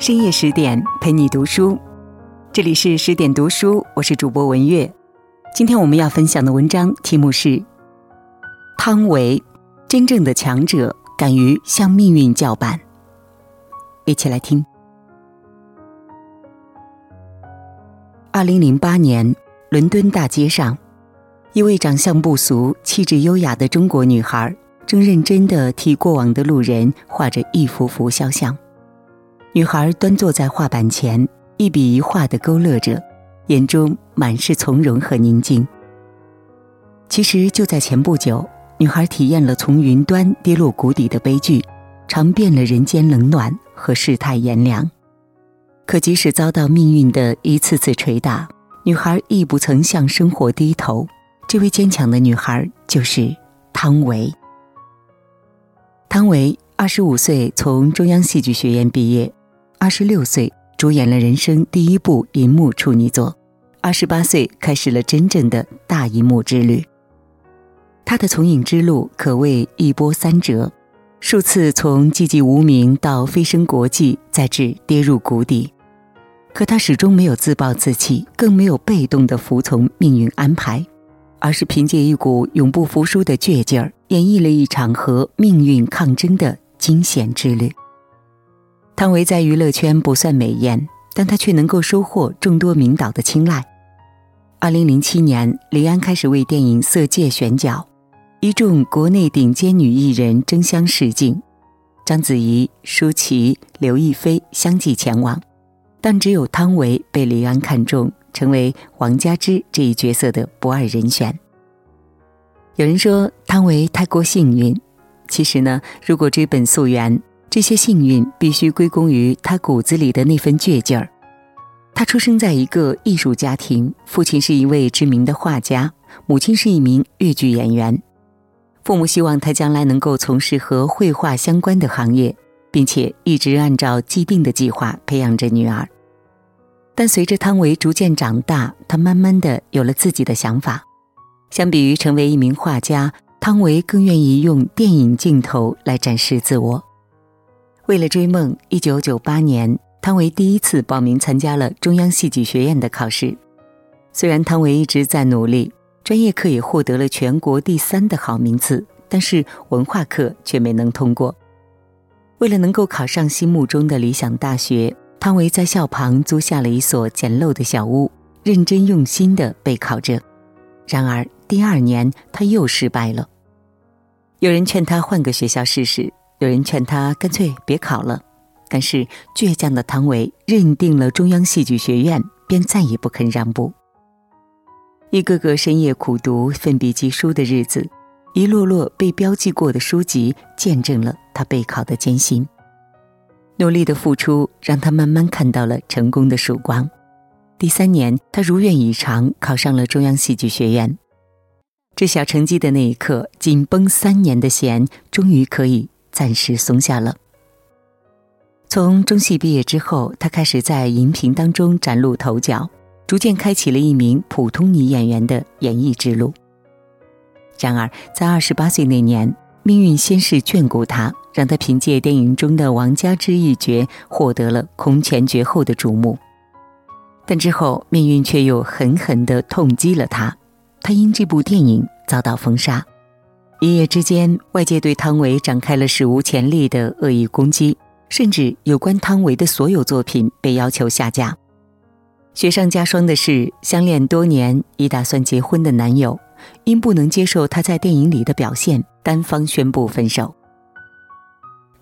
深夜十点陪你读书，这里是十点读书，我是主播文月。今天我们要分享的文章题目是：汤唯，真正的强者敢于向命运叫板。一起来听。二零零八年，伦敦大街上，一位长相不俗、气质优雅的中国女孩。正认真地替过往的路人画着一幅幅肖像，女孩端坐在画板前，一笔一画地勾勒着，眼中满是从容和宁静。其实就在前不久，女孩体验了从云端跌落谷底的悲剧，尝遍了人间冷暖和世态炎凉。可即使遭到命运的一次次捶打，女孩亦不曾向生活低头。这位坚强的女孩就是汤唯。汤唯二十五岁从中央戏剧学院毕业，二十六岁主演了人生第一部银幕处女作，二十八岁开始了真正的大银幕之旅。她的从影之路可谓一波三折，数次从寂寂无名到飞升国际，再至跌入谷底，可她始终没有自暴自弃，更没有被动的服从命运安排。而是凭借一股永不服输的倔劲儿，演绎了一场和命运抗争的惊险之旅。汤唯在娱乐圈不算美艳，但她却能够收获众多名导的青睐。二零零七年，李安开始为电影《色戒》选角，一众国内顶尖女艺人争相试镜，章子怡、舒淇、刘亦菲相继前往，但只有汤唯被李安看中。成为王佳芝这一角色的不二人选。有人说汤唯太过幸运，其实呢，如果追本溯源，这些幸运必须归功于他骨子里的那份倔劲儿。他出生在一个艺术家庭，父亲是一位知名的画家，母亲是一名越剧演员。父母希望他将来能够从事和绘画相关的行业，并且一直按照既定的计划培养着女儿。但随着汤唯逐渐长大，他慢慢的有了自己的想法。相比于成为一名画家，汤唯更愿意用电影镜头来展示自我。为了追梦，一九九八年，汤唯第一次报名参加了中央戏剧学院的考试。虽然汤唯一直在努力，专业课也获得了全国第三的好名次，但是文化课却没能通过。为了能够考上心目中的理想大学。汤唯在校旁租下了一所简陋的小屋，认真用心的备考着。然而第二年，他又失败了。有人劝他换个学校试试，有人劝他干脆别考了。但是倔强的汤唯认定了中央戏剧学院，便再也不肯让步。一个个深夜苦读、奋笔疾书的日子，一摞摞被标记过的书籍，见证了他备考的艰辛。努力的付出让他慢慢看到了成功的曙光。第三年，他如愿以偿考上了中央戏剧学院。知晓成绩的那一刻，紧绷三年的弦终于可以暂时松下了。从中戏毕业之后，他开始在荧屏当中崭露头角，逐渐开启了一名普通女演员的演艺之路。然而，在二十八岁那年，命运先是眷顾他。让他凭借电影中的王佳芝一角获得了空前绝后的瞩目，但之后命运却又狠狠地痛击了他，他因这部电影遭到封杀。一夜之间，外界对汤唯展开了史无前例的恶意攻击，甚至有关汤唯的所有作品被要求下架。雪上加霜的是，相恋多年已打算结婚的男友，因不能接受他在电影里的表现，单方宣布分手。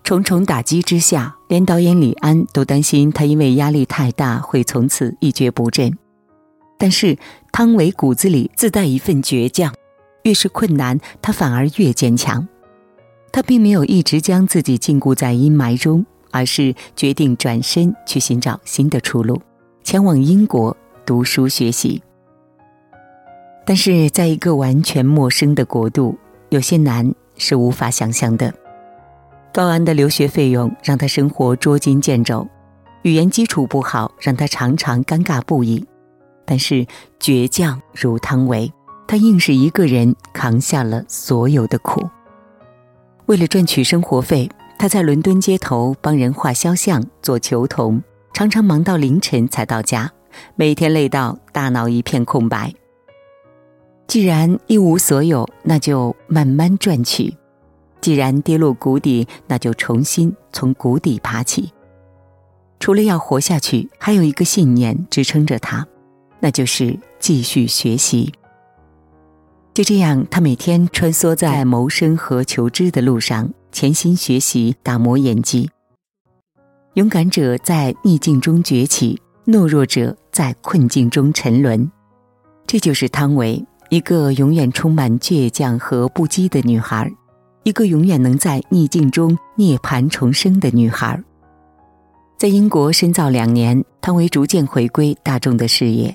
重重打击之下，连导演李安都担心他因为压力太大会从此一蹶不振。但是汤唯骨子里自带一份倔强，越是困难，他反而越坚强。他并没有一直将自己禁锢在阴霾中，而是决定转身去寻找新的出路，前往英国读书学习。但是在一个完全陌生的国度，有些难是无法想象的。高昂的留学费用让他生活捉襟见肘，语言基础不好让他常常尴尬不已。但是倔强如汤唯，他硬是一个人扛下了所有的苦。为了赚取生活费，他在伦敦街头帮人画肖像、做球童，常常忙到凌晨才到家，每天累到大脑一片空白。既然一无所有，那就慢慢赚取；既然跌落谷底，那就重新从谷底爬起。除了要活下去，还有一个信念支撑着他，那就是继续学习。就这样，他每天穿梭在谋生和求知的路上，潜心学习，打磨演技。勇敢者在逆境中崛起，懦弱者在困境中沉沦。这就是汤唯。一个永远充满倔强和不羁的女孩，一个永远能在逆境中涅槃重生的女孩。在英国深造两年，汤唯逐渐回归大众的视野。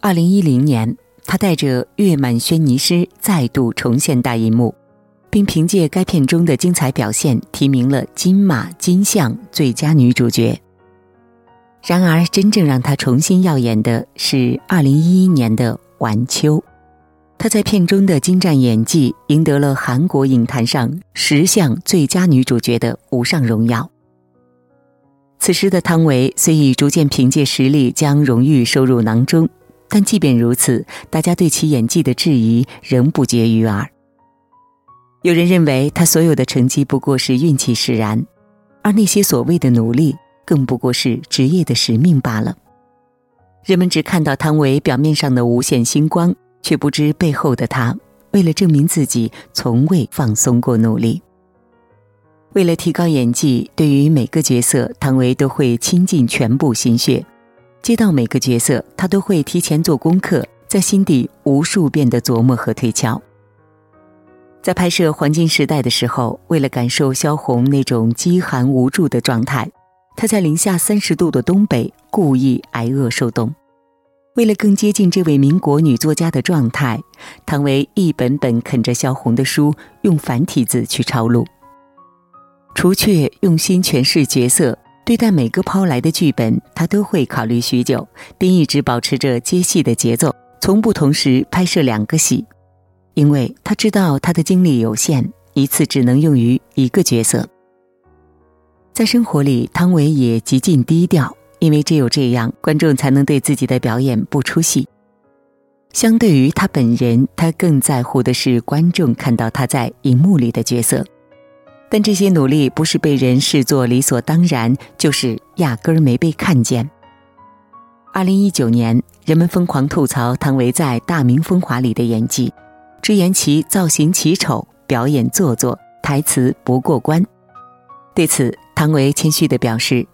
二零一零年，她带着《月满轩尼诗》再度重现大银幕，并凭借该片中的精彩表现，提名了金马金像最佳女主角。然而，真正让她重新耀眼的是二零一一年的《晚秋》。她在片中的精湛演技，赢得了韩国影坛上十项最佳女主角的无上荣耀。此时的汤唯虽已逐渐凭借实力将荣誉收入囊中，但即便如此，大家对其演技的质疑仍不绝于耳。有人认为他所有的成绩不过是运气使然，而那些所谓的努力更不过是职业的使命罢了。人们只看到汤唯表面上的无限星光。却不知背后的他，为了证明自己，从未放松过努力。为了提高演技，对于每个角色，汤唯都会倾尽全部心血。接到每个角色，他都会提前做功课，在心底无数遍的琢磨和推敲。在拍摄《黄金时代》的时候，为了感受萧红那种饥寒无助的状态，他在零下三十度的东北故意挨饿受冻。为了更接近这位民国女作家的状态，唐唯一本本啃着萧红的书，用繁体字去抄录。除却用心诠释角色，对待每个抛来的剧本，他都会考虑许久，并一直保持着接戏的节奏，从不同时拍摄两个戏，因为他知道他的精力有限，一次只能用于一个角色。在生活里，汤唯也极尽低调。因为只有这样，观众才能对自己的表演不出戏。相对于他本人，他更在乎的是观众看到他在荧幕里的角色。但这些努力不是被人视作理所当然，就是压根儿没被看见。二零一九年，人们疯狂吐槽汤唯在《大明风华》里的演技，直言其造型奇丑、表演做作、台词不过关。对此，汤唯谦虚地表示。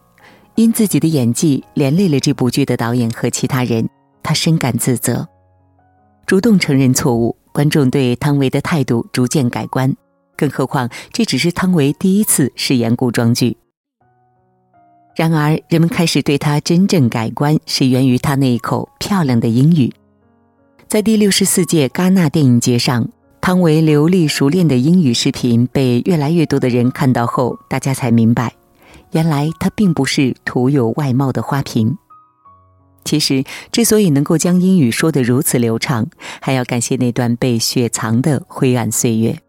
因自己的演技连累了这部剧的导演和其他人，他深感自责，主动承认错误。观众对汤唯的态度逐渐改观，更何况这只是汤唯第一次饰演古装剧。然而，人们开始对她真正改观，是源于她那一口漂亮的英语。在第六十四届戛纳电影节上，汤唯流利熟练的英语视频被越来越多的人看到后，大家才明白。原来她并不是徒有外貌的花瓶。其实，之所以能够将英语说得如此流畅，还要感谢那段被雪藏的灰暗岁月。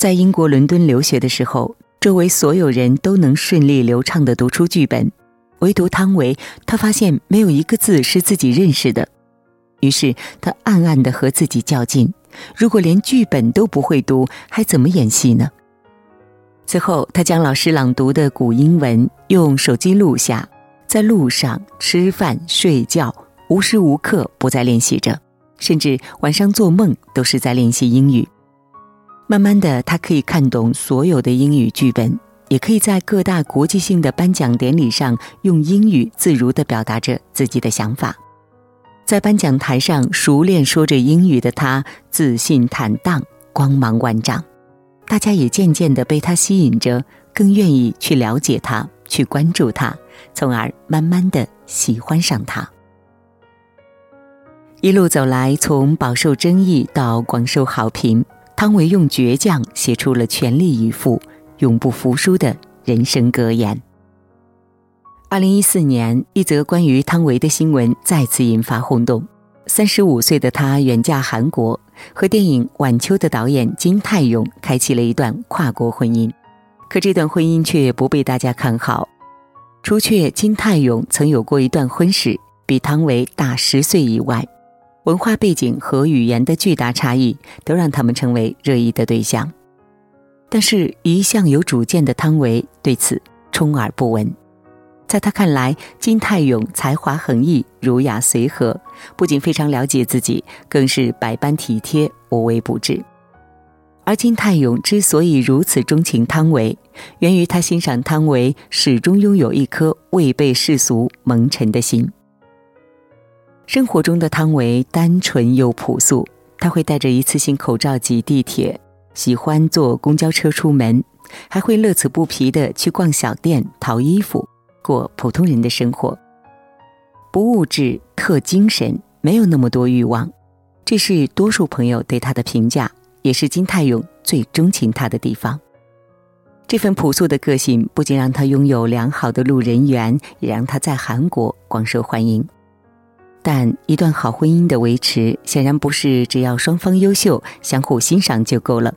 在英国伦敦留学的时候，周围所有人都能顺利流畅地读出剧本，唯独汤唯，她发现没有一个字是自己认识的。于是，她暗暗地和自己较劲：如果连剧本都不会读，还怎么演戏呢？此后，他将老师朗读的古英文用手机录下，在路上吃饭、睡觉，无时无刻不在练习着，甚至晚上做梦都是在练习英语。慢慢的，他可以看懂所有的英语剧本，也可以在各大国际性的颁奖典礼上用英语自如的表达着自己的想法。在颁奖台上熟练说着英语的他，自信坦荡，光芒万丈。大家也渐渐地被他吸引着，更愿意去了解他，去关注他，从而慢慢地喜欢上他。一路走来，从饱受争议到广受好评，汤唯用倔强写出了全力以赴、永不服输的人生格言。二零一四年，一则关于汤唯的新闻再次引发轰动。三十五岁的她远嫁韩国，和电影《晚秋》的导演金泰勇开启了一段跨国婚姻。可这段婚姻却不被大家看好。除却金泰勇曾有过一段婚史，比汤唯大十岁以外，文化背景和语言的巨大差异都让他们成为热议的对象。但是，一向有主见的汤唯对此充耳不闻。在他看来，金泰勇才华横溢、儒雅随和，不仅非常了解自己，更是百般体贴、无微不至。而金泰勇之所以如此钟情汤唯，源于他欣赏汤唯始终拥有一颗未被世俗蒙尘的心。生活中的汤唯单纯又朴素，他会戴着一次性口罩挤地铁，喜欢坐公交车出门，还会乐此不疲地去逛小店淘衣服。过普通人的生活，不物质，特精神，没有那么多欲望，这是多数朋友对他的评价，也是金泰勇最钟情他的地方。这份朴素的个性不仅让他拥有良好的路人缘，也让他在韩国广受欢迎。但一段好婚姻的维持，显然不是只要双方优秀、相互欣赏就够了，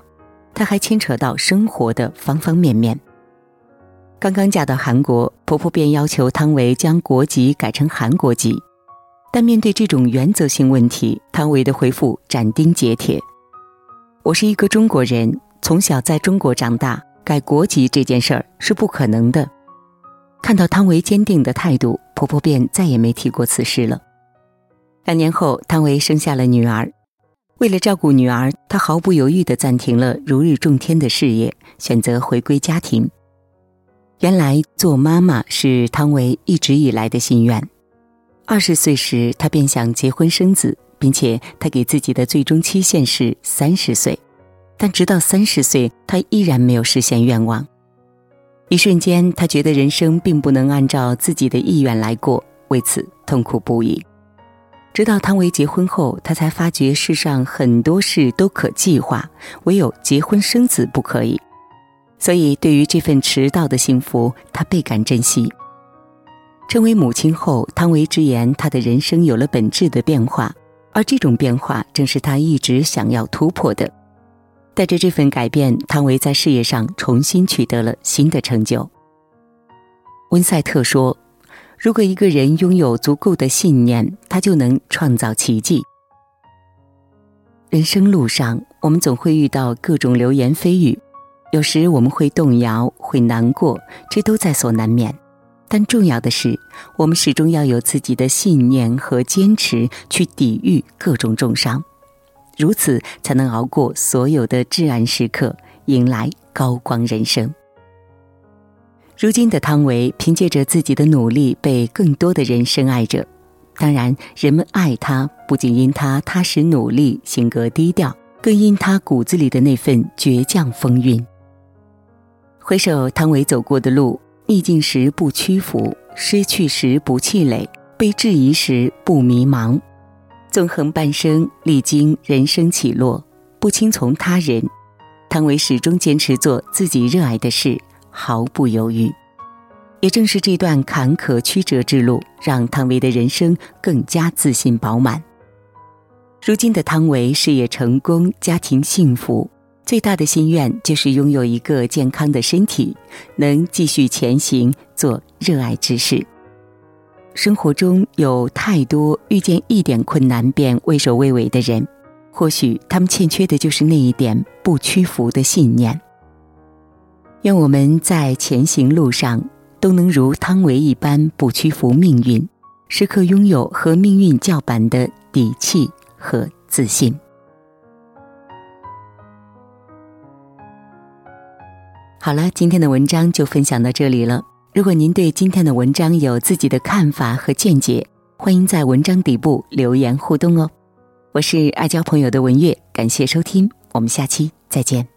它还牵扯到生活的方方面面。刚刚嫁到韩国，婆婆便要求汤唯将国籍改成韩国籍。但面对这种原则性问题，汤唯的回复斩钉截铁：“我是一个中国人，从小在中国长大，改国籍这件事儿是不可能的。”看到汤唯坚定的态度，婆婆便再也没提过此事了。两年后，汤唯生下了女儿。为了照顾女儿，她毫不犹豫地暂停了如日中天的事业，选择回归家庭。原来做妈妈是汤唯一直以来的心愿。二十岁时，她便想结婚生子，并且她给自己的最终期限是三十岁。但直到三十岁，她依然没有实现愿望。一瞬间，她觉得人生并不能按照自己的意愿来过，为此痛苦不已。直到汤唯结婚后，她才发觉世上很多事都可计划，唯有结婚生子不可以。所以，对于这份迟到的幸福，她倍感珍惜。成为母亲后，汤唯直言，她的人生有了本质的变化，而这种变化正是她一直想要突破的。带着这份改变，汤唯在事业上重新取得了新的成就。温赛特说：“如果一个人拥有足够的信念，他就能创造奇迹。”人生路上，我们总会遇到各种流言蜚语。有时我们会动摇，会难过，这都在所难免。但重要的是，我们始终要有自己的信念和坚持，去抵御各种重伤，如此才能熬过所有的至暗时刻，迎来高光人生。如今的汤唯，凭借着自己的努力，被更多的人深爱着。当然，人们爱她，不仅因她踏实努力、性格低调，更因她骨子里的那份倔强风韵。回首汤唯走过的路，逆境时不屈服，失去时不气馁，被质疑时不迷茫。纵横半生，历经人生起落，不听从他人，汤唯始终坚持做自己热爱的事，毫不犹豫。也正是这段坎坷曲折之路，让汤唯的人生更加自信饱满。如今的汤唯事业成功，家庭幸福。最大的心愿就是拥有一个健康的身体，能继续前行，做热爱之事。生活中有太多遇见一点困难便畏首畏尾的人，或许他们欠缺的就是那一点不屈服的信念。愿我们在前行路上都能如汤唯一般不屈服命运，时刻拥有和命运叫板的底气和自信。好了，今天的文章就分享到这里了。如果您对今天的文章有自己的看法和见解，欢迎在文章底部留言互动哦。我是爱交朋友的文月，感谢收听，我们下期再见。